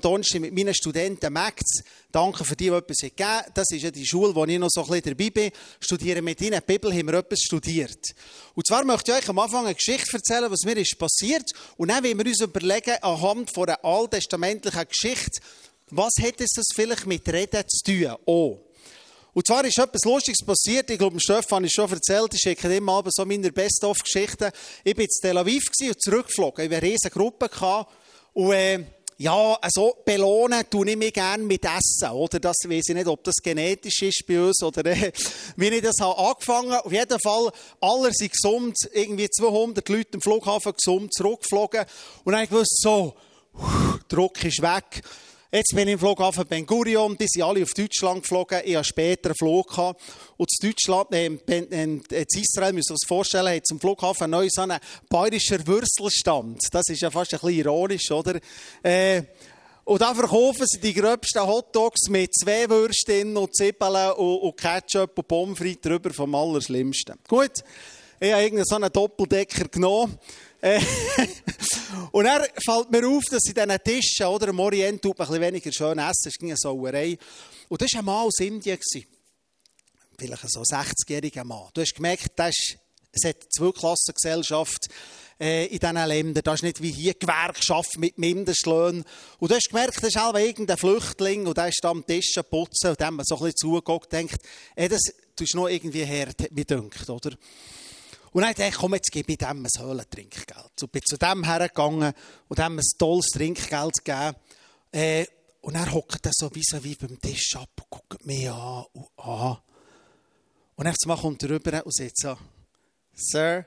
Donnerstag mit meinen Studenten Max. Danke für die, die etwas gegeben Das ist ja die Schule, wo ich noch so ein bisschen dabei bin. Studieren mit ihnen. Die Bibel haben wir etwas studiert. Und zwar möchte ich euch am Anfang eine Geschichte erzählen, was mir ist passiert. Und dann wollen wir uns überlegen, anhand von einer alttestamentlichen Geschichte, was hat es das vielleicht mit Reden zu tun? Oh. Und zwar ist etwas Lustiges passiert. Ich glaube, Stefan ist schon erzählt. Ich schicke immer Abend so meine Best-of-Geschichten. Ich war in Tel Aviv und zurückgeflogen. Ich hatte eine riesige Gruppe. Und, äh, ja, also belohnen tue ich mich gerne mit Essen, oder? Das weiß ich nicht, ob das genetisch ist bei uns oder äh, wie ich das habe angefangen. Auf jeden Fall, alle sind gesund, irgendwie 200 Leute im Flughafen gesund zurückgeflogen. Und dann gewusst, so, Druck ist weg. Jetzt bin ich im Flughafen Ben Gurion, die sind alle auf Deutschland geflogen. Ich hatte später einen Flug gehabt. Und in Deutschland, äh, in, Israel, müsst ihr euch vorstellen, hat zum Flughafen neu so einen bayerischen Würstelstand. Das ist ja fast ein bisschen ironisch, oder? Äh, und da verkaufen sie die gröbsten Hotdogs mit zwei Würstchen und Zwiebeln und, und Ketchup und Pommes frites drüber vom Allerschlimmsten. Gut, ich habe irgendeinen so einen Doppeldecker genommen. Äh, und dann fällt mir auf, dass in diesen Tischen, oder, im Orient tut man ein bisschen weniger schön essen, es ging eine Sauerei. Und das war ein Mann aus Indien. Vielleicht so ein 60-jähriger Mann. Du hast gemerkt, das ist, es hat eine Zweiklassengesellschaft äh, in diesen Ländern. Das ist nicht wie hier Gewerkschaft mit Mindestlöhnen. Und du hast gemerkt, das ist auch irgendein Flüchtling und der ist am Tisch putzen und dem so ein bisschen zugeguckt denkt, ey, das tust noch irgendwie hart, hat mich gedacht, oder? Und dann dachte ich, komm, jetzt gebe ich dem ein Höhlentrinkgeld. Und bin zu dem hergegangen und dem ein tolles Trinkgeld gegeben. Äh, und er hockt dann so wie, so wie beim Tisch ab und guckt mich an und an. Und dann kommt er rüber und sagt so, Sir,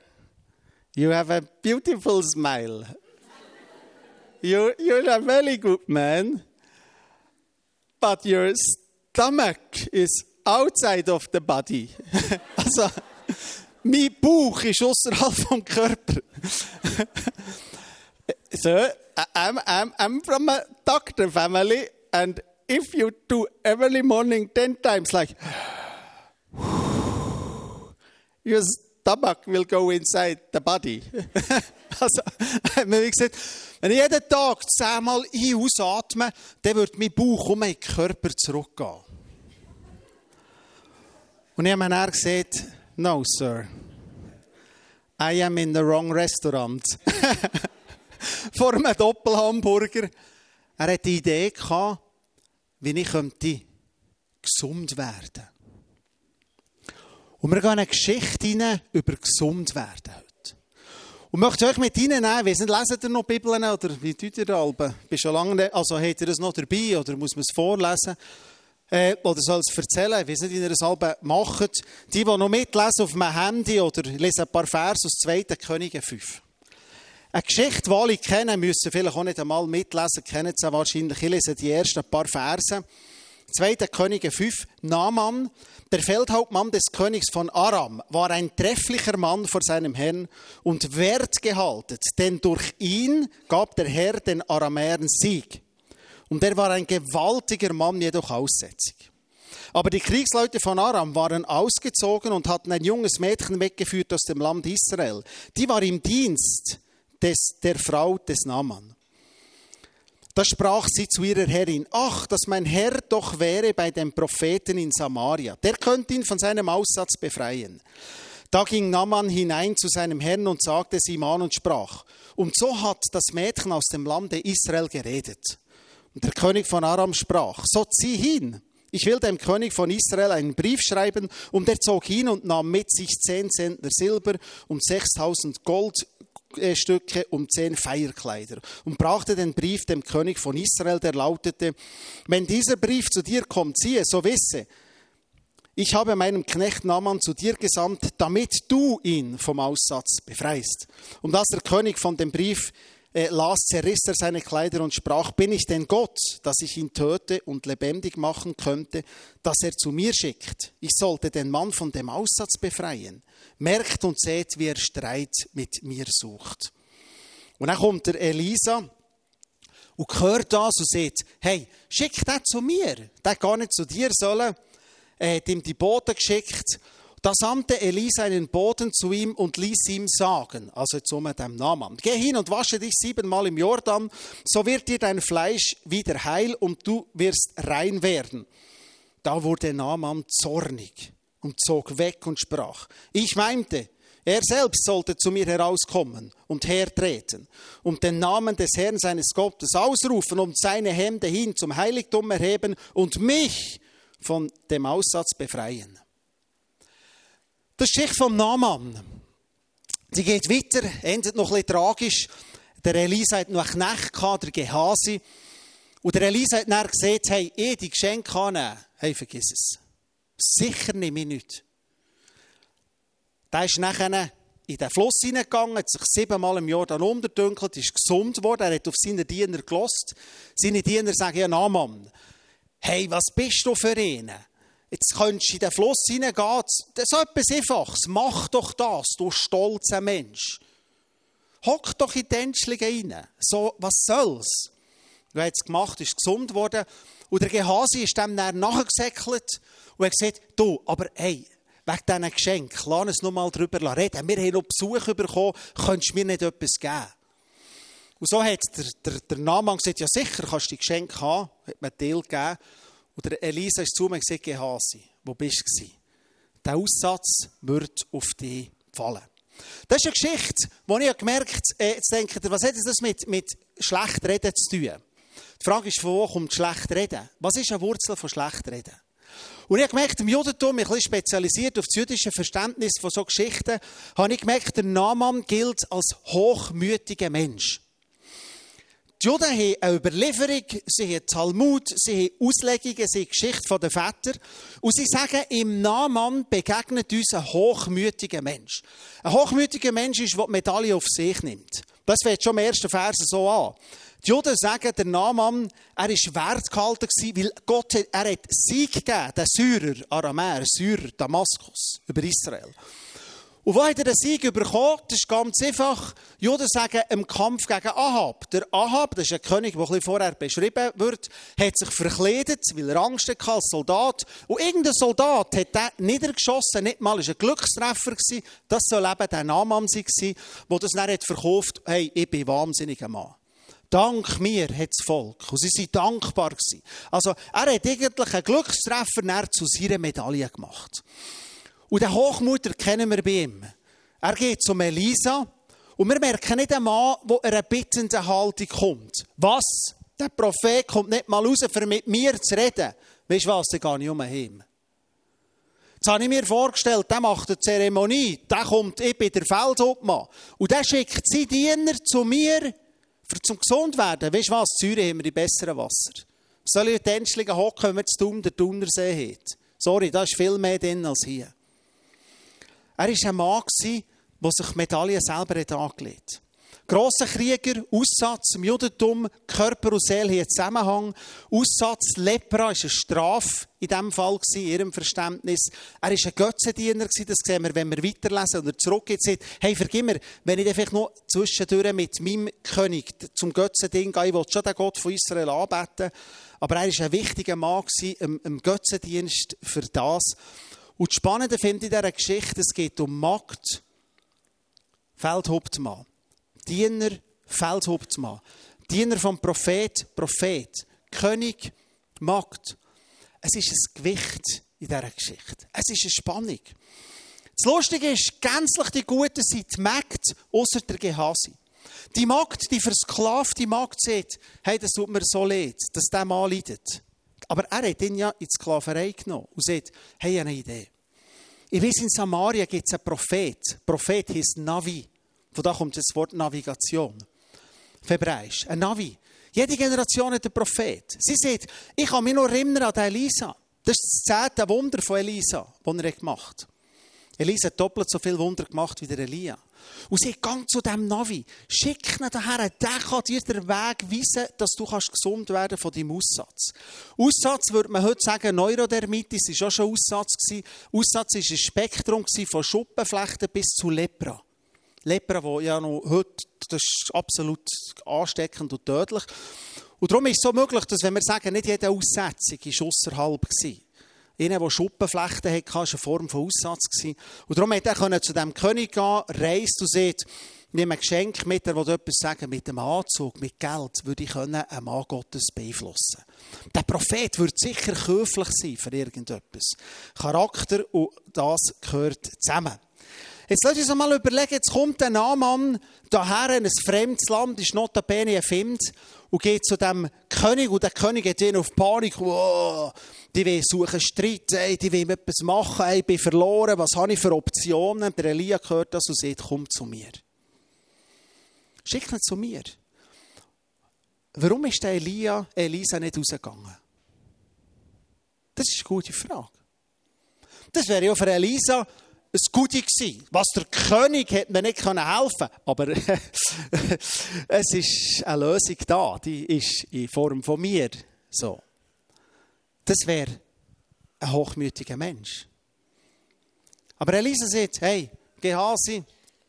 you have a beautiful smile. You, you're a very good man. But your stomach is outside of the body. also, mein Bauch ist außerhalb vom Körper. so, I'm, I'm, I'm from a doctor family, and if you do every morning ten times, like, your stomach will go inside the body. also, wie gesagt, wenn ich jeden Tag zehnmal ein- ausatme, dann wird mein Bauch um meinen Körper zurückgehen. Und ich habe mir dann gesagt, no, sir. I am in the wrong restaurant. Vor einem Doppelhamburger. Er hatte die Idee gehabt, wie ich könnte gesund werden. Und wir gehen eine Geschichte rein über gesund werden heute. Und möchte euch mit reinnehmen, weiss nicht, lesen ihr noch Bibeln oder wie tut ihr das? Bist schon lange, also habt ihr das noch dabei oder muss man es vorlesen? Äh, oder soll es erzählen, ich weiß nicht, wie ihr das alle macht. Die, die noch mitlesen auf meinem Handy oder lesen ein paar Vers aus 2. Könige 5. Eine Geschichte, die alle kennen, müssen vielleicht auch nicht einmal mitlesen, kennen sie wahrscheinlich. Ich lese die ersten paar Verse. 2. Könige 5, Naaman, der Feldhauptmann des Königs von Aram, war ein trefflicher Mann vor seinem Herrn und wertgehalten, denn durch ihn gab der Herr den Aramäern Sieg. Und er war ein gewaltiger Mann, jedoch aussätzig. Aber die Kriegsleute von Aram waren ausgezogen und hatten ein junges Mädchen weggeführt aus dem Land Israel. Die war im Dienst des, der Frau des Naaman. Da sprach sie zu ihrer Herrin, ach, dass mein Herr doch wäre bei dem Propheten in Samaria. Der könnte ihn von seinem Aussatz befreien. Da ging Naaman hinein zu seinem Herrn und sagte es ihm an und sprach, und so hat das Mädchen aus dem Lande Israel geredet. Und der König von Aram sprach, so zieh hin. Ich will dem König von Israel einen Brief schreiben. Und er zog hin und nahm mit sich zehn Zentner Silber und sechstausend Goldstücke und zehn Feierkleider und brachte den Brief dem König von Israel, der lautete, wenn dieser Brief zu dir kommt, siehe, so wisse, ich habe meinem Knecht Naaman zu dir gesandt, damit du ihn vom Aussatz befreist. Und als der König von dem Brief äh, las, zerriss er seine Kleider und sprach, bin ich denn Gott, dass ich ihn töte und lebendig machen könnte, dass er zu mir schickt? Ich sollte den Mann von dem Aussatz befreien. Merkt und seht, wie er Streit mit mir sucht. Und dann kommt der Elisa und hört das und sagt, hey, schick den zu mir. Der gar nicht zu dir sollen. Er hat ihm die Boten geschickt Da sandte Elisa einen Boten zu ihm und ließ ihm sagen, also zu dem Namen, geh hin und wasche dich siebenmal im Jordan, so wird dir dein Fleisch wieder heil und du wirst rein werden. Da wurde Naaman zornig und zog weg und sprach, ich meinte, er selbst sollte zu mir herauskommen und hertreten und den Namen des Herrn seines Gottes ausrufen und seine Hände hin zum Heiligtum erheben und mich von dem Aussatz befreien. Das ist die Geschichte vom Naaman. Sie geht weiter, endet noch bisschen tragisch. Der Elisa hat noch einen Knecht gehabt, der Gehasi. Und der Elisa hat dann gesagt, hey, ich die Geschenke annehmen. Hey, vergiss es. Sicher nehme ich nicht. Der ist nachher in den Fluss hineingegangen, hat sich siebenmal im Jahr dann unterdünkelt, ist gesund worden, er hat auf seine Diener gelost. Seine Diener sagen, ja, Naaman, hey, was bist du für ihn? Jetzt könntest du in den Fluss hineingehen. Das ist etwas Einfaches. Mach doch das, du stolzer Mensch. Hock doch in die Tänzchen rein. So, was soll's? Er hat es gemacht, ist gesund worden. Und der Gehasi ist dem dann nachgesäckelt und hat gesagt, du, aber hey, wegen diesen Geschenken, lass uns noch mal darüber reden. Wir haben noch Besuch bekommen, könntest du mir nicht etwas geben? Und so hat der, der, der Naaman gesagt, ja sicher, kannst du die Geschenke haben. Hat mir Teil gegeben. Und der Elisa ist zu mir und gesagt, Gehasi, wo bist du? Der Aussatz wird auf dich fallen. Das ist eine Geschichte, wo ich gemerkt habe, äh, jetzt denkt ihr, was hat das mit, mit schlecht reden zu tun? Die Frage ist, von wo kommt schlecht reden? Was ist eine Wurzel von schlecht reden? Und ich habe gemerkt, im Judentum, ich bin spezialisiert auf das jüdische Verständnis von so Geschichten, habe ich gemerkt, der Naaman gilt als hochmütiger Mensch. Die Juden haben eine Überlieferung, sie haben Talmud, sie haben Auslegungen, sie haben Geschichte der Väter. Und sie sagen, im Naaman begegnet uns ein hochmütiger Mensch. Ein hochmütiger Mensch ist, der die Medaille auf sich nimmt. Das fängt schon im ersten Vers so an. Die Juden sagen, der Naaman, er war wertgehalten, weil Gott hat, er hat Sieg gegeben, den Syrer, Aramäer, Syrer, Damaskus, über Israel. Und wo hat er den Sieg bekommen? Das ist ganz einfach. Juden sagen, im Kampf gegen Ahab. Der Ahab, das ist ein König, der ein vorher beschrieben wird, hat sich verkleidet, weil er Angst hatte als Soldat. Und irgendein Soldat hat den niedergeschossen, nicht mal, ist ein Glückstreffer gewesen. Das soll eben der Naaman sein, der das dann hat verkauft, hey, ich bin wahnsinniger Mann. Dank mir hat das Volk. Und sie waren dankbar. Gewesen. Also, er hat eigentlich einen Glückstreffer zu seiner Medaille gemacht. Und den Hochmut erkennen wir bei ihm. Er geht zum Elisa und wir merken nicht einen Mann, der einer bittenden Haltung kommt. Was? Der Prophet kommt nicht mal raus, um mit mir zu reden. Weißt du was, dann gehe ich um ihn. Jetzt habe ich mir vorgestellt, der macht eine Zeremonie, der kommt, ich bin der Feldhauptmann. Und der schickt seine Diener zu mir, für zum gesund werden. Weißt du was, in Zürich haben wir die besseren Wasser. Soll ich in die hocken, wenn wir zu Thun den Thunersee haben? Sorry, da ist viel mehr drin als hier. Er war ein Mann, der sich Medaillen selber angelegt hat. Grosser Krieger, Aussatz im Judentum, Körper und Seele einen Zusammenhang. Aussatz, Lepra ist eine Strafe in diesem Fall, in ihrem Verständnis. Er war ein Götzendiener, das sehen wir, wenn wir weiterlesen oder zurückgehen. Hey, vergib mir, wenn ich vielleicht noch zwischendurch mit meinem König zum Götzending gehe, ich will schon den Gott von Israel anbeten. Aber er war ein wichtiger Mann im Götzendienst für das. Und das Spannende finde ich in dieser Geschichte, es geht um Magd, Feldhauptmann. Diener, Feldhauptmann. Diener vom Prophet, Prophet. König, Magd. Es ist ein Gewicht in dieser Geschichte. Es ist eine Spannung. Das Lustige ist, gänzlich die Guten sind die Magd, außer der Gehasi. Die Magd, die versklavte Magd sagt, hey, das tut mir so leid, dass der Mann leidet. Aber er hat ihn ja in die Sklaverei genommen und sagt, hey, ich habe eine Idee. Ich weiß, in Samaria gibt es einen Prophet. Prophet heißt Navi. Von da kommt das Wort Navigation. Hebräisch. Ein Navi. Jede Generation hat einen Prophet. Sie sagt, ich kann mich noch erinnern an Elisa. Das ist das zehnte Wunder von Elisa, das er gemacht hat. Elisa hat doppelt so viel Wunder gemacht wie der Elia. Und sie geht zu diesem Navi. Schick ihn daher. Der kann dir den Weg weisen, dass du gesund werden von deinem Aussatz. Aussatz würde man heute sagen, Neurodermitis war auch schon Aussatz. Aussatz war ein Spektrum von Schuppenflechten bis zu Lepra. Lepra, wo ja noch heute, das ist absolut ansteckend und tödlich. Und darum ist es so möglich, dass wenn wir sagen, nicht jede Aussetzung war außerhalb. Einer, der Schuppenflechten hatte, war eine Form von Aussatz. Und darum konnte er zu dem König gehen, reist und sagt, nimm ein Geschenk mit, er will etwas sagen, mit dem Anzug, mit Geld, würde ich einen Mann Gottes beeinflussen Der Prophet würde sicher höflich sein für irgendetwas. Charakter und das gehört zusammen. Jetzt lass uns mal überlegen, jetzt kommt ein Naamann daher in ein fremdes Land, ist notabene ein Find, und geht zu dem König, und der König hat ihn auf Panik, wow, die will suchen Streit, ey, die will etwas machen, ey, ich bin verloren, was habe ich für Optionen? Der Elia hört das und sagt, komm zu mir. Schick ihn zu mir. Warum ist der Elia, Elisa nicht rausgegangen? Das ist eine gute Frage. Das wäre ja für Elisa ein Gute gewesen. Was der König hätte mir nicht helfen. Aber es ist eine Lösung da. Die ist in Form von mir. So. Das wäre ein hochmütiger Mensch. Aber Elisa sagt, hey, geh Hasi,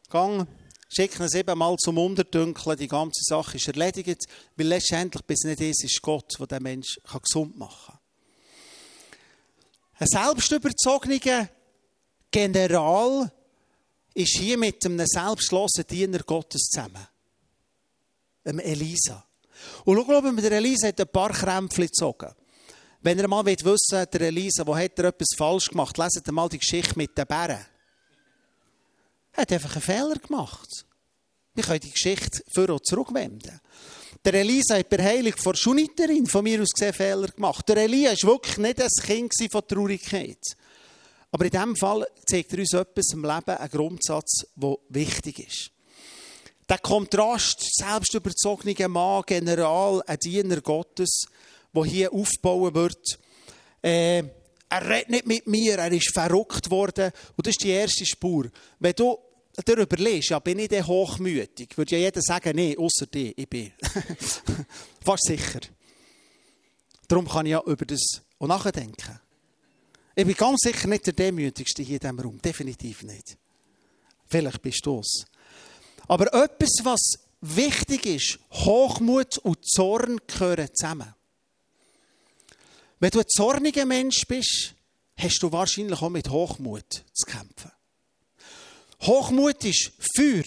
gang, schick ihn siebenmal zum Unterdünkeln, die ganze Sache ist erledigt, weil letztendlich bis nicht ist, ist Gott, der den Menschen gesund machen kann. Ein selbstüberzogener General ist hier mit einem selbstlosen Diener Gottes zusammen. Einem Elisa. Und schau, mal, der Elisa hat ein paar Krämpfe gezogen. Wenn ihr mal wissen wollt, der Elisa, wo hat er etwas falsch gemacht, leset mal die Geschichte mit den Bären. Er hat einfach einen Fehler gemacht. Wir können die Geschichte für und zurückwenden. Der Elisa hat bei Heilung vor Schuniterin von mir aus gesehen Fehler gemacht. Der Elia war wirklich nicht ein Kind von Traurigkeit. Aber in diesem Fall zeigt er uns etwas im Leben, einen Grundsatz, der wichtig ist. Der Kontrast, selbstüberzogener Mann, General, ein Diener Gottes, der hier aufbauen wird, äh, er redet nicht mit mir, er ist verrückt worden. Und das ist die erste Spur. Wenn du darüber liest, ja, bin ich denn hochmütig, würde ja jeder sagen, nee, außer dir, ich bin. Fast sicher. Darum kann ich ja über das auch nachdenken. Ich bin ganz sicher nicht der Demütigste hier in diesem Raum. Definitiv nicht. Vielleicht bist du es. Aber etwas, was wichtig ist, Hochmut und Zorn gehören zusammen. Wenn du ein zorniger Mensch bist, hast du wahrscheinlich auch mit Hochmut zu kämpfen. Hochmut ist Feuer.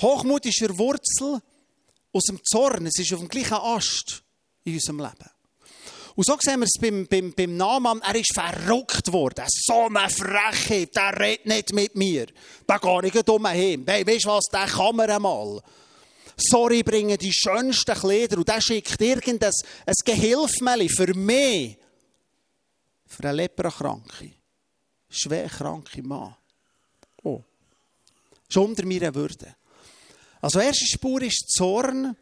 Hochmut ist eine Wurzel aus dem Zorn. Es ist auf dem gleichen Ast in unserem Leben. Und so sehen wir es beim, beim, beim Naaman. Er ist verrückt worden. So eine Frechheit. Der redet nicht mit mir. Da gehe ich dumm hin. Hey, weißt du was? Der kann man einmal. Sorry, bringen die schönsten Kleider. Und der schickt irgendein ein Gehilfmeli für mich. Für eine Leprakranke. Schwerkranke Mann. Oh. Schon unter meiner Würde. Also, erste Spur ist Zorn.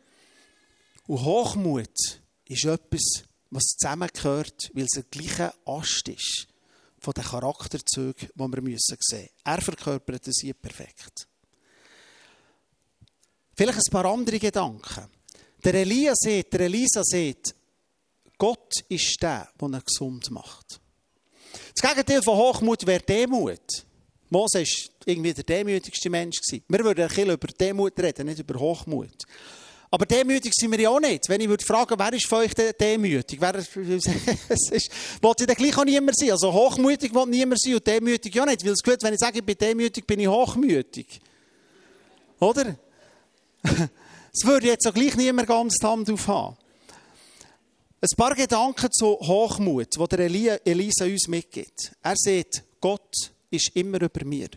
Und Hochmut ist etwas, was zusammengehört, weil es der gleiche Ast ist von den Charakterzügen, die wir sehen müssen. Er verkörpert es hier perfekt. Vielleicht ein paar andere Gedanken. Der Elia sieht, der Elisa sieht, Gott ist der, der ihn gesund macht. Das Gegenteil von Hochmut wäre Demut. Mose war irgendwie der demütigste Mensch. Wir würden ein bisschen über Demut reden, nicht über Hochmut. Aber demütig sind wir ja auch nicht. Wenn ich würde fragen, wer ist von euch demütig? Wer, ist, wollte dann gleich auch niemand sein. Also hochmütig will niemand sein und demütig ja nicht. Weil es gut, wenn ich sage, ich bin demütig, bin ich hochmütig. Oder? Es würde jetzt auch gleich niemand ganz die Hand aufhaben. Ein paar Gedanken zu Hochmut, die der Elisa uns mitgibt. Er sagt, Gott ist immer über mir.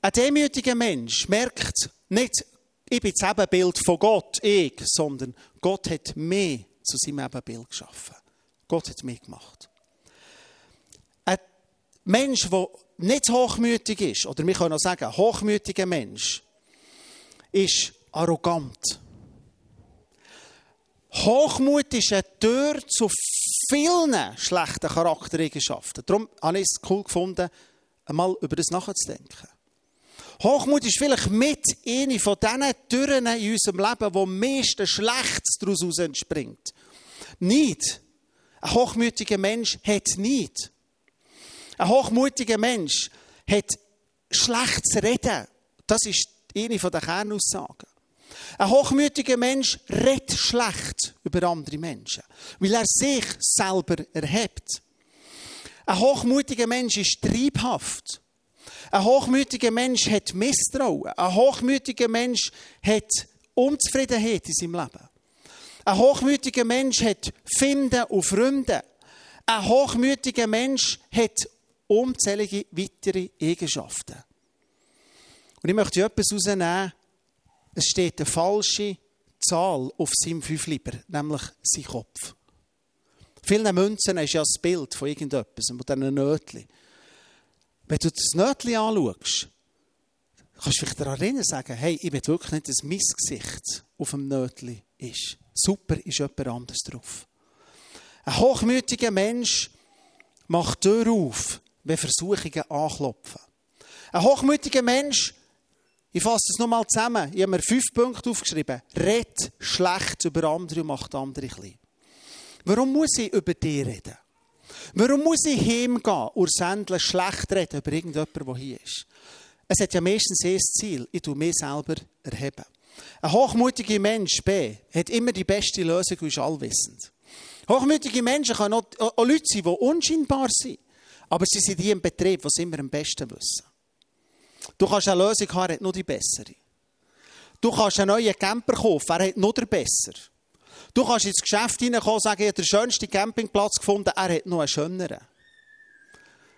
Ein demütiger Mensch merkt nicht, ich bin das Ebenbild von Gott, ich, sondern Gott hat mich zu seinem Ebenbild geschaffen. Gott hat mich gemacht. Ein Mensch, der nicht hochmütig ist, oder wir können auch sagen, ein hochmütiger Mensch, ist arrogant. Hochmut ist eine Tür zu vielen schlechten Charaktereigenschaften. Darum habe ich es cool gefunden, einmal über das nachzudenken. Hochmut ist vielleicht mit eine von diesen Türen in unserem Leben, wo am meisten Schlechtes daraus entspringt. Nicht. Ein hochmütiger Mensch hat nicht. Ein hochmutiger Mensch hat schlechtes Reden. Das ist eine der Kernaussagen. Ein hochmütiger Mensch redet schlecht über andere Menschen, weil er sich selber erhebt. Ein hochmütiger Mensch ist triebhaft. Ein hochmütiger Mensch hat Misstrauen. Ein hochmütiger Mensch hat Unzufriedenheit in seinem Leben. Ein hochmütiger Mensch hat Finden und Freunde. Ein hochmütiger Mensch hat unzählige weitere Eigenschaften. Und ich möchte etwas herausnehmen. Es steht eine falsche Zahl auf seinem Fünfliber, nämlich sein Kopf. Vielen Münzen ist ja das Bild von irgendetwas, von diesen Nötchen. Wenn du das Nötchen anschaust, kannst du dich daran erinnern sagen, hey, ich will wirklich nicht, dass mein Gesicht auf dem Nötchen ist. Super ist jemand anderes drauf. Ein hochmütiger Mensch macht Tür auf, wenn Versuchungen anklopfen. Ein hochmütiger Mensch, ich fasse es nochmal zusammen, ich habe mir fünf Punkte aufgeschrieben, redet schlecht über andere und macht andere klein. Warum muss ich über dich reden? Warum muss ich heimgehen und sändeln schlecht reden über irgendjemanden, der hier ist? Es hat ja meistens ein Ziel, ich tue mich selber erheben. Ein hochmütiger Mensch, B, hat immer die beste Lösung und ist allwissend. Hochmütige Menschen können auch, auch Leute sein, die unscheinbar sind. Aber sie sind die im Betrieb, die immer am besten wissen. Du kannst eine Lösung haben, er hat nur die bessere. Du kannst einen neuen Camper kaufen, er hat nur den besseren. Du kannst ins Geschäft hineinkommen und sagen, ich habe den schönsten Campingplatz gefunden, er hat noch einen schöneren.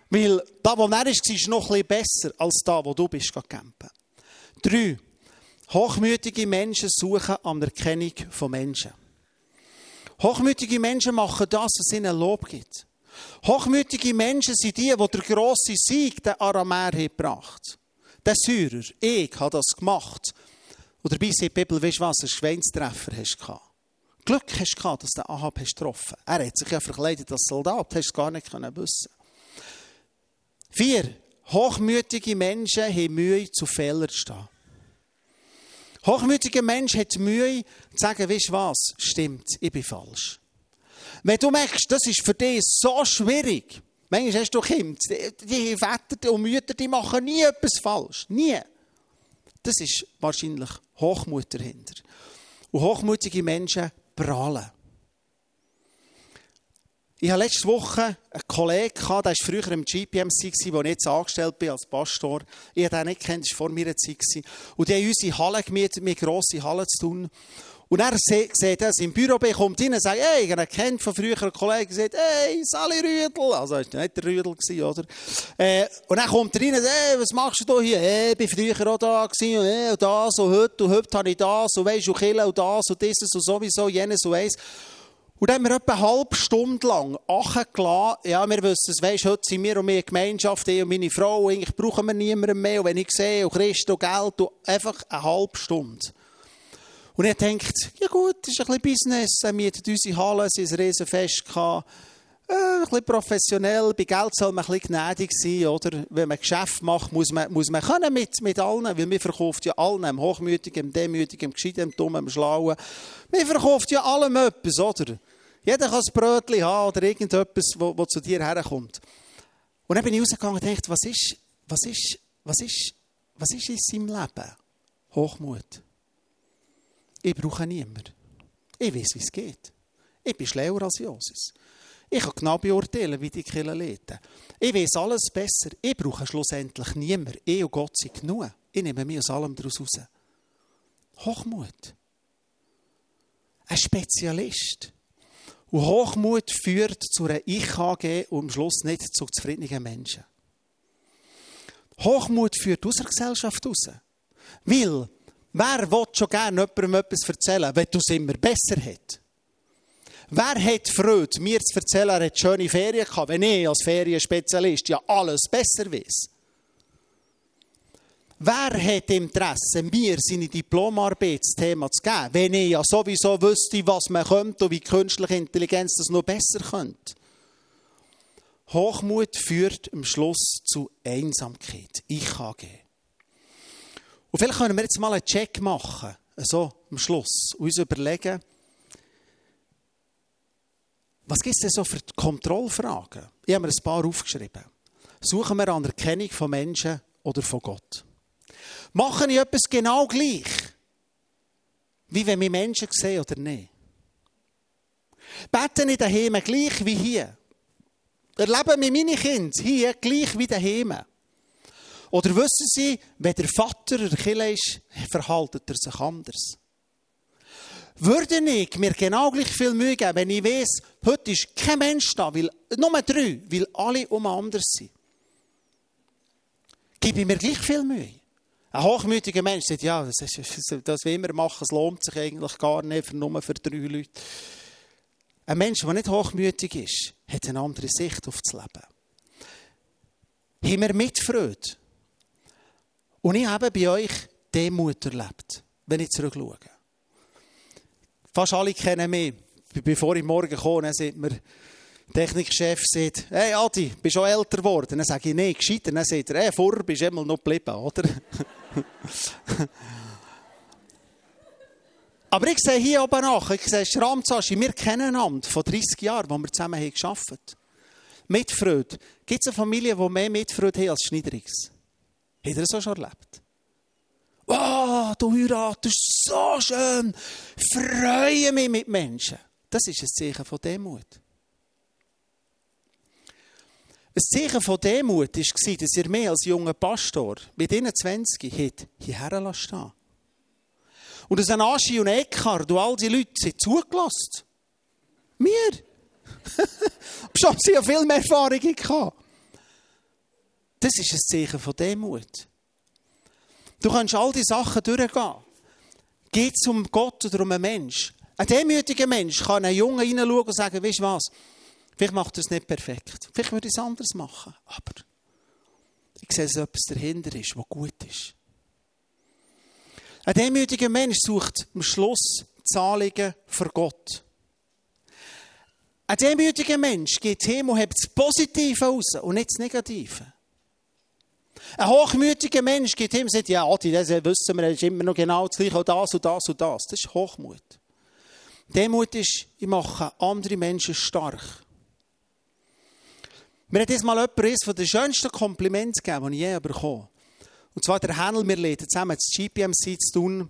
Weil da, wo er ist, ist noch ein besser als da, wo du bist campen. Drei. Hochmütige Menschen suchen Anerkennung von Menschen. Hochmütige Menschen machen das, was ihnen Lob gibt. Hochmütige Menschen sind die, die der grosse Sieg den Aramäer gebracht Der Syrer, ich habe das gemacht. Und dabei sagt Bibel, weißt du was, einen Schweinstreffer hast du Glück hast gehabt, dass den Ahab hast getroffen Er hat sich ja verkleidet als Soldat, hast du gar nicht wissen Vier. Hochmütige Menschen haben Mühe, zu Fehlern zu stehen. Hochmütige Mensch hat Mühe, zu sagen, weißt du was, stimmt, ich bin falsch. Wenn du merkst, das ist für dich so schwierig, manchmal hast du Kinder, die Väter und Mütter, die machen nie etwas falsch. Nie. Das ist wahrscheinlich Hochmut dahinter. Und hochmutige Menschen prahlen. Ich hatte letzte Woche einen Kollegen, der war früher im GPMC, wo ich jetzt angestellt bin als Pastor. Ich habe ihn nicht kennt, das war vor meiner Zeit. Und die haben unsere Halle gemietet, mit grosse Halle zu tun. Und er sieht das im Büro, kommt rein und sagt, hey, ich kennt von früher einen Kollegen, sagt, hey, Sally Rüdel. Also, er war nicht der Rüdel, oder? Äh, und dann kommt er rein und sagt, hey, was machst du hier? Hey, ich war früher auch da gewesen, und, hey, und das, und heute, und heute habe ich das, und weisst, und Kille, und das, und dieses, und sowieso, jenes, und eins. Und dann haben wir etwa eine halbe Stunde lang gelassen. Ja, wir wissen es, weisst, heute sind wir und wir Gemeinschaft, ich und meine Frau, eigentlich brauchen wir niemanden mehr. Und wenn ich sehe, und Christ und Geld, und einfach eine halbe Stunde. Und er denkt, ja gut, das ist ein bisschen Business, er mietet unsere Halle, sie haben ein Riesenfest gehabt. Äh, ein bisschen professionell, bei Geld soll man ein bisschen gnädig sein, oder? Wenn man Geschäft macht, muss man, muss man können mit, mit allen, weil wir verkauft ja allen, dem Hochmütigen, dem Demütigen, dem Gescheiten, dem Dummen, dem Schlauen. Wir verkauft ja allem etwas, oder? Jeder kann ein Brötchen haben oder irgendetwas, wo zu dir herkommt. Und dann bin ich rausgegangen und dachte, was ist, was ist, was ist, was ist in seinem Leben? Hochmut. Ich brauche niemanden. Ich weiß, wie es geht. Ich bin schlauer als Joses. Ich kann genau beurteilen, wie die Kirche leiten. Ich weiß alles besser. Ich brauche schlussendlich niemanden. Ich und Gott sind genug. Ich nehme mich aus allem daraus raus. Hochmut. Ein Spezialist. Und Hochmut führt zu einer Ich-AG und am Schluss nicht zu zufriedenen Menschen. Hochmut führt aus der Gesellschaft raus. Weil, wer will schon gerne jemandem etwas erzählen, wenn du es immer besser hat? Wer hat Freude, mir zu erzählen, er hat schöne Ferien gehabt, wenn ich als Ferienspezialist ja alles besser weiß? Wer hat Interesse, mir seine Diplomarbeitsthema zu geben, wenn ich ja sowieso wüsste, was man könnte und wie künstliche Intelligenz das noch besser könnte? Hochmut führt am Schluss zu Einsamkeit. Ich kann gehen. Und vielleicht können wir jetzt mal einen Check machen, so am Schluss, und uns überlegen, was gibt es denn so für Kontrollfragen? Ich habe mir ein paar aufgeschrieben. Suchen wir Anerkennung von Menschen oder von Gott? Mache ich etwas genau gleich? wie wenn wir Menschen sehen oder nicht. Beten in daheim gleich wie hier. Erleben wir meine Kinder hier gleich wie daheim. Oder wissen sie, wenn der Vater der Kille ist, verhaltet er sich anders. Würde ich mir genau gleich viel Mühe geben, wenn ich weiß, heute ist kein Mensch da, weil, nur drei, weil alle um anders sind. Gebe ich mir gleich viel Mühe. Ein hochmütiger Mensch sagt, ja, das, ist, das will wir machen, es lohnt sich eigentlich gar nicht, nur für drei Leute. Ein Mensch, der nicht hochmütig ist, hat eine andere Sicht auf das Leben. Haben wir Mitfreude? Und ich habe bei euch Demut erlebt, wenn ich zurückschaue. Fast alle kennen mich. Bevor ich morgen komme, sagt mir, der Technikchef sagt, hey Adi, bist du älter geworden? Dann sage ich, nein, gescheiter. Dann sagt er, hey, vorher bist du immer noch geblieben, oder? Aber ich sehe hier oben nach, ich sehe Schramzaschi, wir kennen einander von 30 Jahren, wo wir zusammen haben gearbeitet Mitfreude. Gibt es eine Familie, die mehr Mitfreude hat als Schneiderix? Habt ihr das auch schon erlebt? Oh, du heiratest so schön. Freue mich mit Menschen. Das ist ein Zeichen von Demut. Ein Zeichen von Demut war, dass ihr mehr als junger Pastor mit 21 habt hierher lassen. Und dass Aschi und Eckhard und all die Leute sind zugelassen. Wir. Schon sie ja viel mehr Erfahrung gehabt. Das ist ein Zeichen von Demut. Du kannst all die Sachen durchgehen. Geht es um Gott oder um einen Mensch? Ein demütiger Mensch kann einen Jungen hineinschauen und sagen, weißt du was, vielleicht macht er es nicht perfekt. Vielleicht würde ich es anders machen. Aber ich sehe, dass etwas dahinter ist, was gut ist. Ein demütiger Mensch sucht am Schluss Zahlungen für Gott. Ein demütiger Mensch geht hin und hebt das Positive raus und nicht das Negative. Ein hochmütiger Mensch hin und sagt, ja, Adi, das wissen wir, das ist immer noch genau das Gleiche, das und das und das. Das ist Hochmut. Demut ist, ich mache andere Menschen stark. Mir hat jetzt mal jemand eines den schönsten Komplimente gegeben, die ich je bekommen habe. Und zwar der Händel, wir leiten zusammen das GPMC zu tun.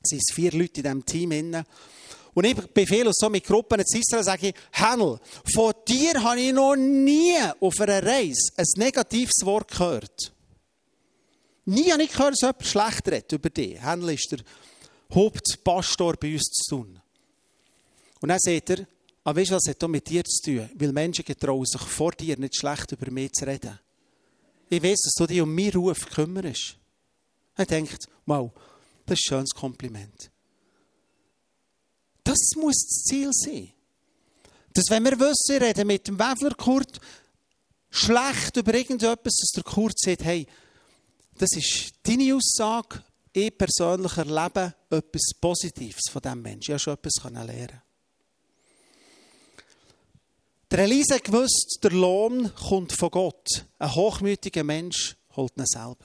Es sind vier Leute in diesem Team. Drin. Und ich befehle so mit Gruppen zu Israel, sage ich, Händel, von dir habe ich noch nie auf einer Reise ein negatives Wort gehört. Nie habe ich gehört, dass jemand schlecht redet über dich. Händel ist der Hauptpastor bei uns zu tun. Und dann sagt er, aber weißt du, was hat mit dir zu tun? Weil Menschen getrauen sich vor dir nicht schlecht über mich zu reden. Ich weiß, dass du dich um meinen Ruf kümmerst. Er denkt, wow, das ist ein schönes Kompliment. Das muss das Ziel sein. Dass wenn wir wissen, reden mit dem Wefler Kurt schlecht über irgendetwas, dass der Kurt sagt, hey, das ist deine Aussage, ich persönlich erlebe etwas Positives von diesem Menschen. Ich habe schon etwas lernen der Elise gewusst, der Lohn kommt von Gott. Ein hochmütiger Mensch holt ihn selber.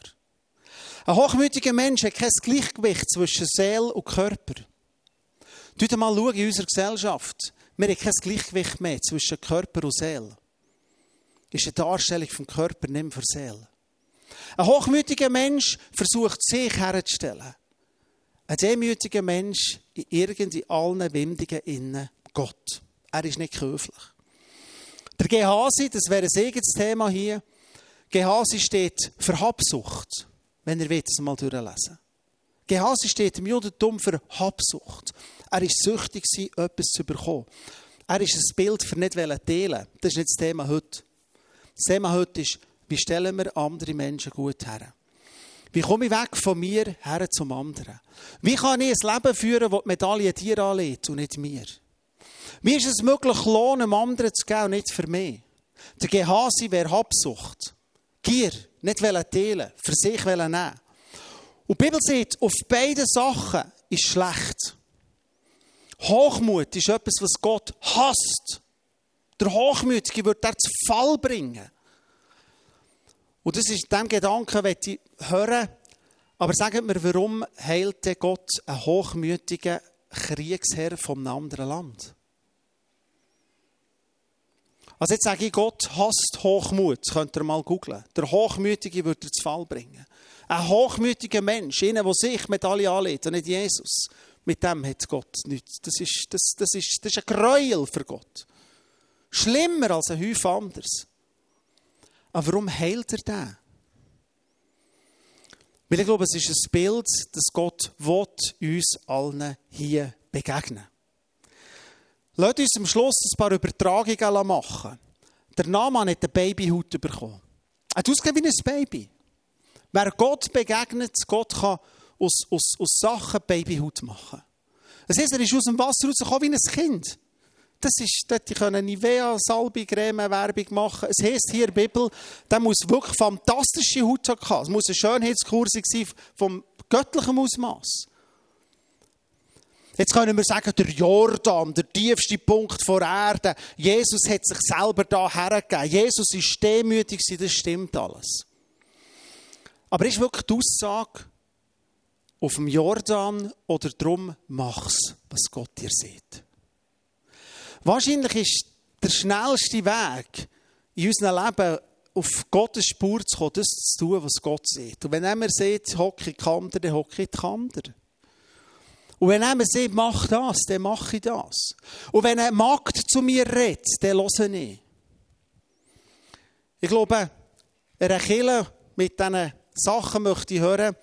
Ein hochmütiger Mensch hat kein Gleichgewicht zwischen Seele und Körper. Schaut mal schauen in unserer Gesellschaft. Wir haben kein Gleichgewicht mehr zwischen Körper und Seele. Ist eine Darstellung vom Körper, nicht mehr für Seele. Ein hochmütiger Mensch versucht, sich herzustellen. Ein demütiger Mensch in irgend allen Windungen innen Gott. Er ist nicht höflich. Der Gehasi, das wäre ein eigenes Thema hier. Gehasi steht für Habsucht, wenn ihr wollt, es mal durchlesen. Gehasi steht im Judentum für Habsucht. Er war süchtig, etwas zu bekommen. Er ist ein Bild für nicht teilen. Das ist nicht das Thema heute. Das Thema heute ist, wie stellen wir andere Menschen gut her? Wie komme ich weg von mir her zum anderen? Wie kann ich ein Leben führen, das die Medaille dir anlegt und nicht mir? Wie ist es möglich, Lohn einem anderen zu geben und nicht für mich? Der Gehasi wäre Habsucht. Gier, nicht teilen, für sich nehmen. Und die Bibel sagt, auf beide Sachen ist schlecht. Hochmut ist etwas, was Gott hasst. Der Hochmütige wird er zu Fall bringen. Und das ist dem Gedanken, den ich hören. Aber sagt mir, warum heilte Gott einen hochmütigen Kriegsherr vom anderen Land? Also jetzt sage ich, Gott hasst Hochmut. Könnt ihr mal googeln. Der Hochmütige wird er zu Fall bringen. Ein hochmütiger Mensch, einer, der sich mit alle anlegt und nicht Jesus, Mit dem hat Gott nichts. Das ist, das, das, ist, das ist ein Gräuel für Gott. Schlimmer als ein Häufchen anders. Aber warum heilt er den? Weil ich glaube, es ist ein Bild, dass Gott uns allen hier begegnen Lasst uns am Schluss ein paar Übertragungen machen. Der Name hat eine Babyhaut bekommen. Er hat ausgesehen wie ein Baby. Wer Gott begegnet, Gott kann aus, aus, aus Sachen Babyhaut machen. Das heißt, er ist aus dem Wasser rausgekommen wie ein Kind. Das ist, dort können Nivea, Salbe, Creme, Werbung machen. Es heisst hier in der Bibel, der muss wirklich fantastische Haut haben. Es muss ein Schönheitskurs sein vom göttlichen Ausmaß. Jetzt können wir sagen, der Jordan, der tiefste Punkt vor Erde. Jesus hat sich selber da hergegeben. Jesus ist demütig, das stimmt alles. Aber ist wirklich die Aussage auf dem Jordan oder drum mach's, was Gott dir sieht? Wahrscheinlich ist der schnellste Weg in unserem Leben auf Gottes Spur zu kommen, das zu tun, was Gott sieht. Und wenn er sieht, hocke ich Kander, dann hocke ich Kander. Und wenn er sagt, mach das, dann mache ich das. Und wenn ein Magd zu mir redet, dann höre ich. Ich glaube, eine Kille mit diesen Sachen möchte ich hören,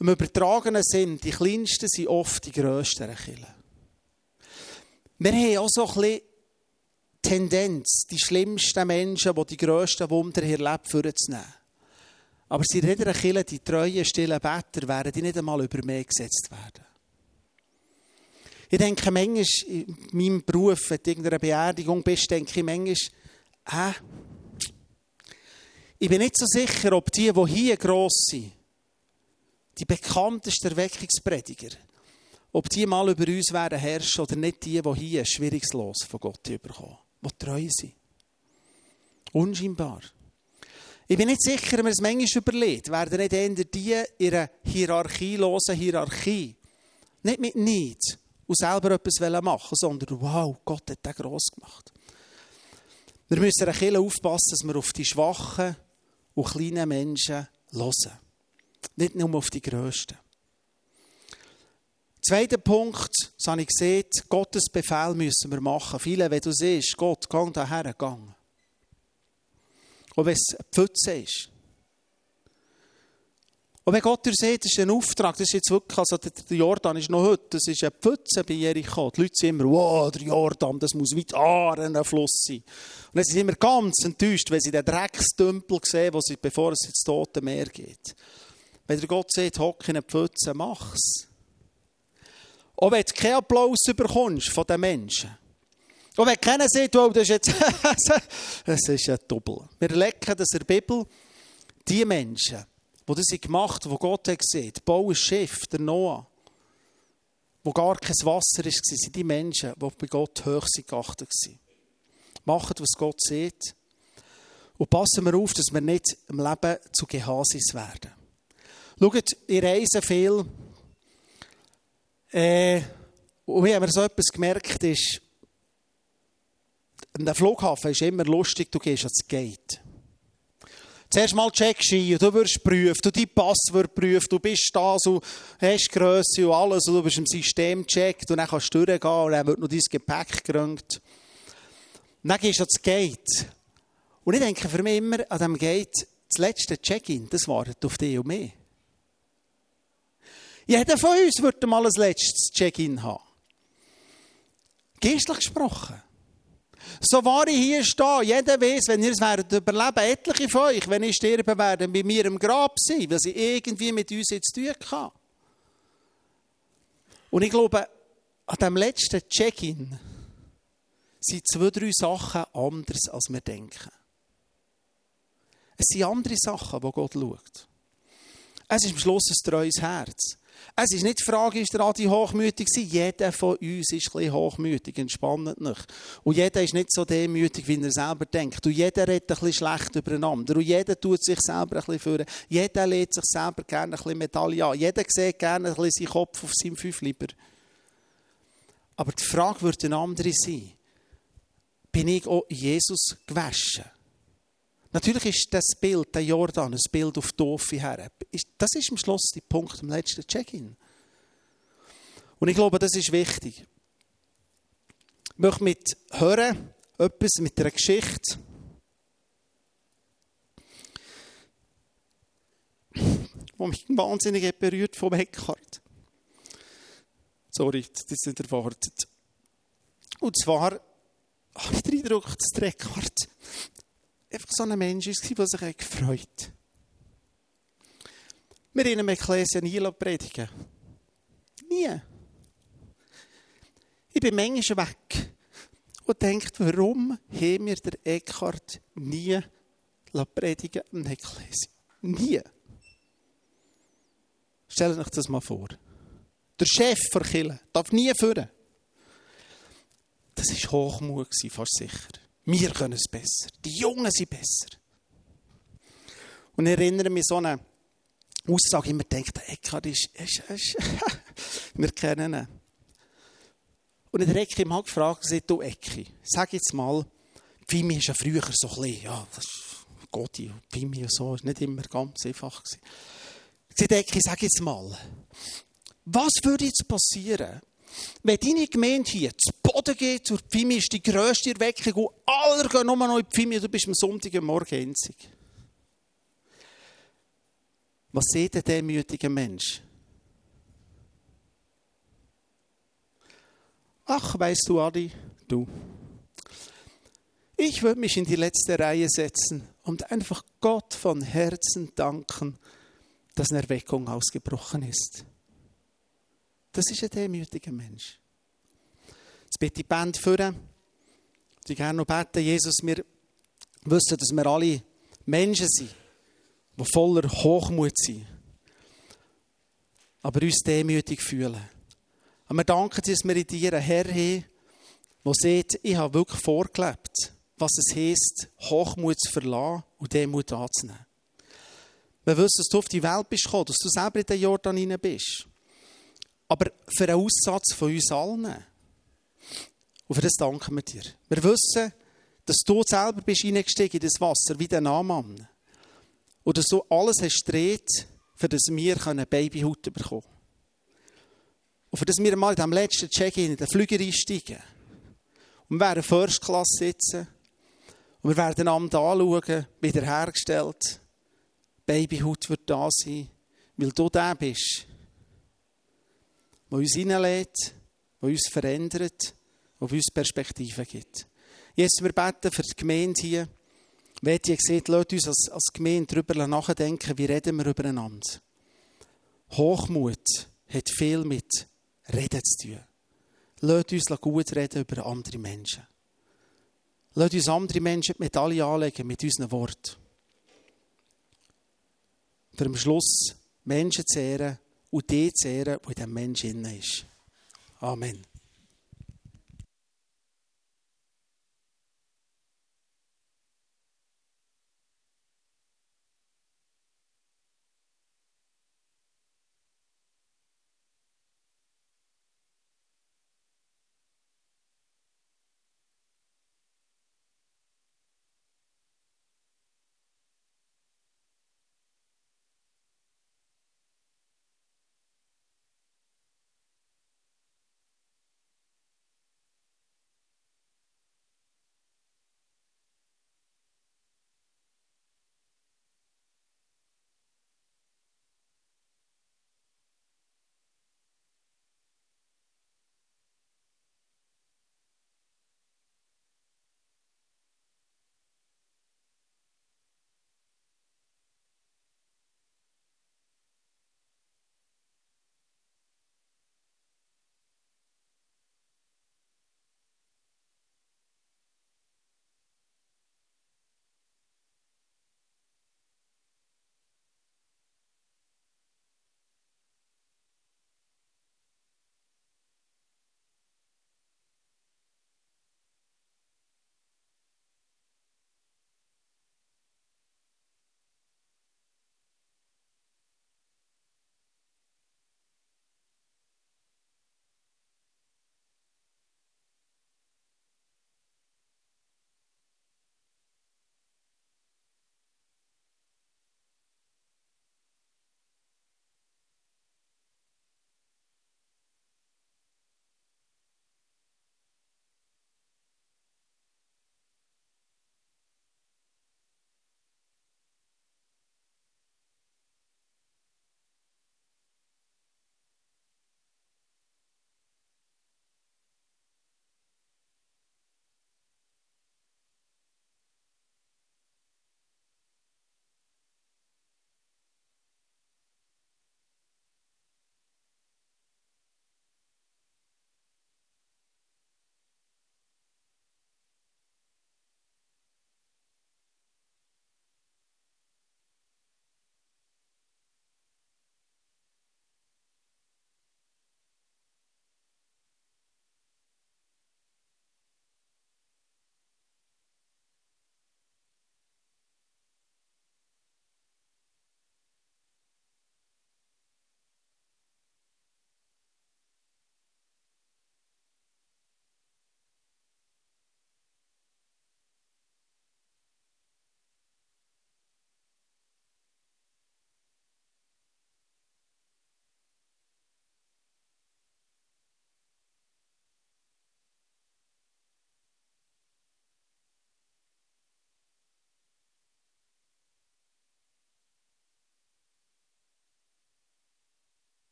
im übertragenen Sinn, die kleinsten sind oft die grössten Kirchen. Wir haben auch so ein bisschen Tendenz, die schlimmsten Menschen, die die grössten Wunder hier leben, vorzunehmen. Aber sie reden einer Kirche, die treuen, stillen Better, werden die nicht einmal über mich gesetzt werden. Ich denke manchmal, in meinem Beruf, wenn du in irgendeiner Beerdigung bist, denke ich manchmal, äh, ich bin nicht so sicher, ob die, die hier gross sind, die bekanntesten Erweckungsprediger, ob die mal über uns werden herrschen oder nicht die, die hier schwieriglos von Gott überkommen, die treu sind. Unscheinbar. Ich bin nicht sicher, wenn man es manchmal überlegt, werden nicht eher die ihre hierarchielosen Hierarchie, nicht mit nichts und selber etwas machen sondern wow, Gott hat das gross gemacht. Wir müssen ein bisschen aufpassen, dass wir auf die schwachen und kleinen Menschen hören. Nicht nur auf die Größten. Zweiter Punkt, das habe ich gesehen, Gottes Befehl müssen wir machen. Viele, wenn du siehst, Gott, geh daher, gang. Und wenn es eine Pfütze ist. Und wenn Gott dir sagt, das ist ein Auftrag, das ist jetzt wirklich, also der Jordan ist noch heute, das ist eine Pfütze bei Jericho. Die Leute sind immer, wow, der Jordan, das muss weit Aaren ein Fluss sein. Und dann sind sie immer ganz enttäuscht, wenn sie den Dreckstümpel sehen, wo sie, bevor es ins Tote Meer geht. Wenn der Gott sagt, hock in eine Pfütze, mach's. Auch wenn du keinen Applaus bekommst von den Menschen. Und wenn keiner sagt, oh, das ist jetzt, das ist ein Doppel. Wir lecken das in der Bibel, die Menschen, die das gemacht haben, die Gott hat gesehen, bauen ein Schiff, der Noah, wo gar kein Wasser war, sind die Menschen, die bei Gott hoch geachtet waren. Machen, was Gott sieht. Und passen wir auf, dass wir nicht im Leben zu Gehasis werden. Schaut, ich reise viel. Äh, und ich habe mir so etwas gemerkt, ist, der Flughafen ist immer lustig, du gehst ans Gate. Zuerst mal checkst du du wirst geprüft, du dein Pass wird geprüft, du bist da, so, hast Grösse und alles, und du bist im System gecheckt und dann kannst du durchgehen und dann wird noch dein Gepäck gerönt. Und dann gehst du ans Gate. Und ich denke für mich immer an diesem Gate, das letzte Check-in, das wartet auf dich und mich. Jeder von uns würde mal ein letztes Check-in haben. Geistlich gesprochen. So wahr ich hier stehe, jeder weiß, wenn ihr es werdet überleben, etliche von euch, wenn ich sterbe, werden bei mir im Grab sein, weil sie irgendwie mit uns jetzt tun haben. Und ich glaube, an dem letzten Check-in sind zwei, drei Sachen anders, als wir denken. Es sind andere Sachen, die Gott schaut. Es ist am Schluss ein treues Herz. Es ist nicht die Frage, ist der Adi hochmütig gewesen? Jeder von uns ist ein bisschen hochmütig, entspannt nicht. Und jeder ist nicht so demütig, wie er selber denkt. Und jeder redet ein bisschen schlecht übereinander. Und jeder tut sich selber ein bisschen führen. Jeder lädt sich selber gerne ein bisschen Medaille an. Jeder sieht gerne ein bisschen seinen Kopf auf seinem Fünf lieber. Aber die Frage wird eine andere sein. Bin ich auch Jesus gewaschen? Natürlich ist das Bild, der Jordan, ein Bild auf Doofe her. Das ist am Schluss der Punkt im letzten Check-in. Und ich glaube, das ist wichtig. Ich möchte mit hören, etwas mit einer Geschichte. die mich wahnsinnig berührt vom Eckhart. Sorry, das ist nicht erwartet. Und zwar habe ich den Eindruck, dass der Eckhart einfach so ein Mensch war, der sich gefreut hat. Wir in einem Ekklesia nie predigen. Nie. Ich bin manchmal weg und denke, warum haben wir den Eckhart nie predigen im Ekklesia? Nie. Stellt euch das mal vor. Der Chef der Kirche darf nie führen. Das war Hochmut, fast sicher. Wir können es besser. Die Jungen sind besser. Und ich erinnere mich an so eine Aussage, immer denkt, der Eckhard ist, ist, ist wir kennen ihn. Und der Ecki mal gefragt, du Ecki, sag jetzt mal, Pimi ist ja früher so klein, ja, das Gotti, Pimi und so, ist nicht immer ganz einfach gewesen. Gesagt, Ecki, sag jetzt mal, was würde jetzt passieren, wenn deine Gemeinde hier zu Boden geht und Pimi ist die grösste Erweckung und alle gehen nur noch in die und du bist am Sonntagmorgen einzig. Was sieht der demütige Mensch? Ach, weißt du, Adi, du. Ich würde mich in die letzte Reihe setzen und einfach Gott von Herzen danken, dass eine Erweckung ausgebrochen ist. Das ist ein demütiger Mensch. Jetzt bitte die Band führen. Ich gerne noch beten, Jesus, wir wissen, dass wir alle Menschen sind die voller Hochmut sind, aber uns demütig fühlen. Und wir danken dir, dass wir in dir einen Herr haben, der sieht, ich habe wirklich vorgelebt, was es heisst, Hochmut zu verlassen und Demut anzunehmen. Wir wissen, dass du auf die Welt bist gekommen, dass du selber in den Jordan hinein bist. Aber für einen Aussatz von uns allen. Und für das danken wir dir. Wir wissen, dass du selber bist hineingestiegen in das Wasser, wie der Naamann. Und dass du alles hast gedreht, für das wir Babyhaut bekommen können. Und für das wir mal in diesem letzten Check-in in den Flüger einsteigen. Und wir werden First Class sitzen. Und wir werden einander anschauen, wiederhergestellt. Babyhaut wird da sein, weil du der bist, der uns hineinlädt, der uns verändert, der uns Perspektiven gibt. Jetzt wir beten für die Gemeinde hier. Wenn ihr seht, lasst uns als, als Gemeinde darüber nachdenken, wie reden wir übereinander. Hochmut hat viel mit Reden zu tun. Lasst uns gut reden über andere Menschen. Lasst uns andere Menschen mit alle anlegen, mit unseren Worten. Für am Schluss Menschen zu ehren und die zu ehren, die in diesem Menschen ist. Amen.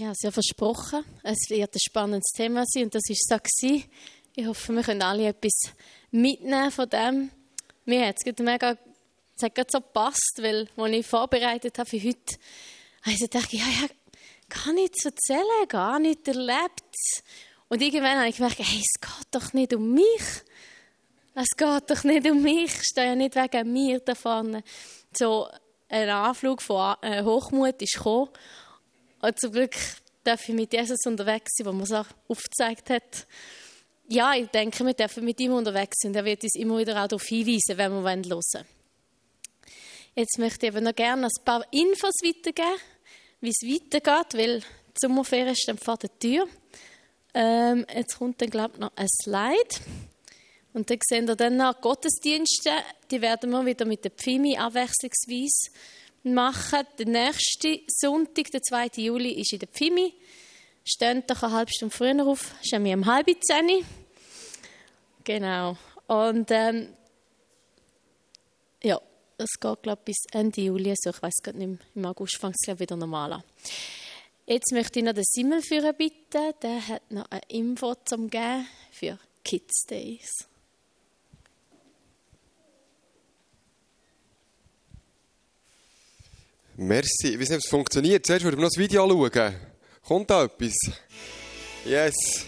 Ich habe es ja versprochen, es wird ein spannendes Thema sein und das ist so gewesen. Ich hoffe, wir können alle etwas mitnehmen von dem. Mir hat es mega, es hat gerade so gepasst, weil, als ich vorbereitet habe für heute, habe ich gedacht, ja, ja, gar nichts erzählen, gar nicht erlebt. Und irgendwann habe ich gemerkt, hey, es geht doch nicht um mich. Es geht doch nicht um mich. Ich stehe ja nicht wegen mir da vorne. So ein Anflug von äh, Hochmut ist gekommen. Und zum Glück darf ich mit Jesus unterwegs sein, wo man es auch aufgezeigt hat. Ja, ich denke, wir dürfen mit ihm unterwegs sein. Er wird uns immer wieder auch darauf hinweisen, wenn wir hören wollen. Jetzt möchte ich aber noch gerne ein paar Infos weitergeben, wie es weitergeht, weil die Sommerferien ist dann vor der Tür. Ähm, jetzt kommt dann, glaube ich, noch ein Slide. Und dann sehen wir dann noch Gottesdienste. Die werden wir wieder mit der Pfimi abwechslungsweise machen. Der nächste Sonntag, der 2. Juli, ist in der Pfimi. Stehen doch eine halbe Stunde früher auf. Ist ja um halb zehn. Genau. Und ähm, ja, es geht, glaube bis Ende Juli. Also ich weiß gar nicht mehr. Im August fängt es wieder normal an. Jetzt möchte ich noch den Simmel führen bitten. Der hat noch eine Info zum Geben für Kids Days. Merci. Ich weiß nicht, ob es funktioniert. Zuerst würden wir noch das Video anschauen. Kommt da etwas? Yes.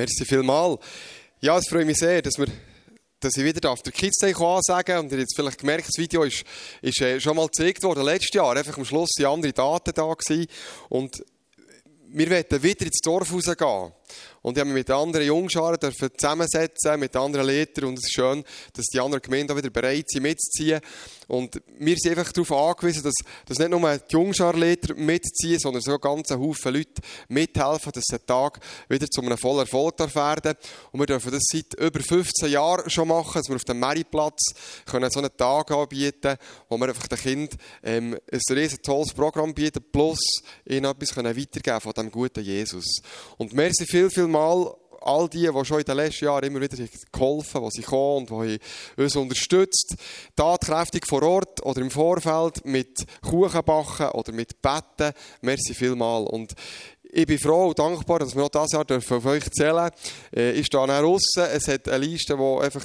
Merci vielmal. Ja, es freut mich sehr, dass, wir, dass ich wieder auf der Kids Day ansagen und ihr jetzt vielleicht gemerkt, das Video ist, ist äh, schon mal gezeigt worden letztes Jahr. Einfach am Schluss waren andere Daten da gewesen. und wir werden wieder ins Dorf rausgehen. Und ich habe mich mit anderen Jungscharen zusammensetzen, mit anderen Leitern. Und es ist schön, dass die anderen Gemeinden wieder bereit sind, mitzuziehen. Und wir sind einfach darauf angewiesen, dass, dass nicht nur die Jungscharleiter mitziehen, sondern so ganze Haufen Leute mithelfen, dass der Tag wieder zu einem vollen Erfolg werden Und wir dürfen das seit über 15 Jahren schon machen, dass wir auf dem können so einen Tag anbieten wo wir einfach den Kindern ähm, ein riesen tolles Programm bieten, plus ihnen etwas können weitergeben von dem guten Jesus. Und merci viel, viel Mal all die, die schon in den letzten Jahren immer wieder geholfen haben, die kommen und die uns unterstützt, tatkräftig vor Ort oder im Vorfeld mit Kuchenbacken oder mit Betten. Merci vielmal. Und ich bin froh und dankbar, dass wir auch dieses Jahr auf euch zählen dürfen. Äh, ich stehe auch draussen. Es hat eine Liste, wo einfach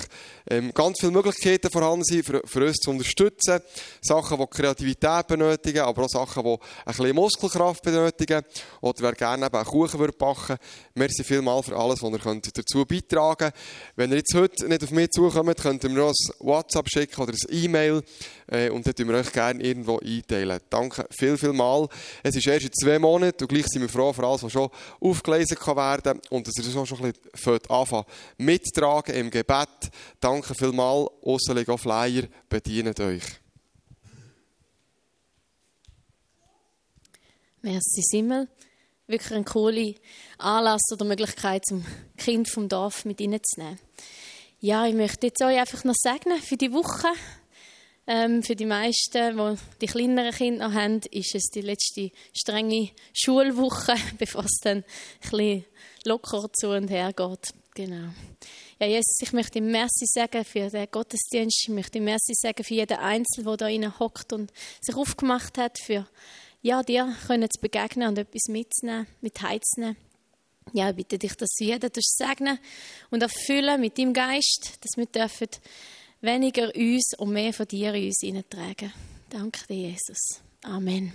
ähm, ganz viele Möglichkeiten vorhanden sind, für, für uns zu unterstützen. Sachen, die Kreativität benötigen, aber auch Sachen, die ein bisschen Muskelkraft benötigen. Oder wer gerne eben einen Kuchen würde backen Merci vielmals für alles, was ihr könnt dazu beitragen könnt. Wenn ihr jetzt heute nicht auf mich zukommt, könnt ihr mir noch ein WhatsApp schicken oder ein E-Mail. Äh, und dann tun wir euch gerne irgendwo einteilen. Danke viel, viel mal. Es ist erst in zwei Monaten und gleich sind wir froh für alles, was schon aufgelesen kann werden und dass ihr das auch schon ein bisschen anfangen mittragen im Gebet. Danke viel mal. Aussen liegen Flyer. Bedient euch. Merci Simmel. Wirklich ein cooler Anlass oder Möglichkeit, zum Kind vom Dorf mit reinzunehmen. Ja, ich möchte jetzt euch einfach noch segnen für die Woche. Ähm, für die meisten, die die kleineren Kinder noch haben, ist es die letzte strenge Schulwoche, bevor es dann ein locker zu und her geht. Genau. Ja, Jesus, ich möchte ihm Merci sagen für den Gottesdienst. Ich möchte ihm Merci sagen für jeden Einzelnen, der da hockt und sich aufgemacht hat, für ja, dir können zu begegnen und etwas mitzunehmen, mit heiznehmen. Ja, ich bitte dich, dass du jeden segnen und erfüllen mit deinem Geist, dass wir dürfen weniger uns und mehr von dir in uns hineintragen. Danke dir, Jesus. Amen.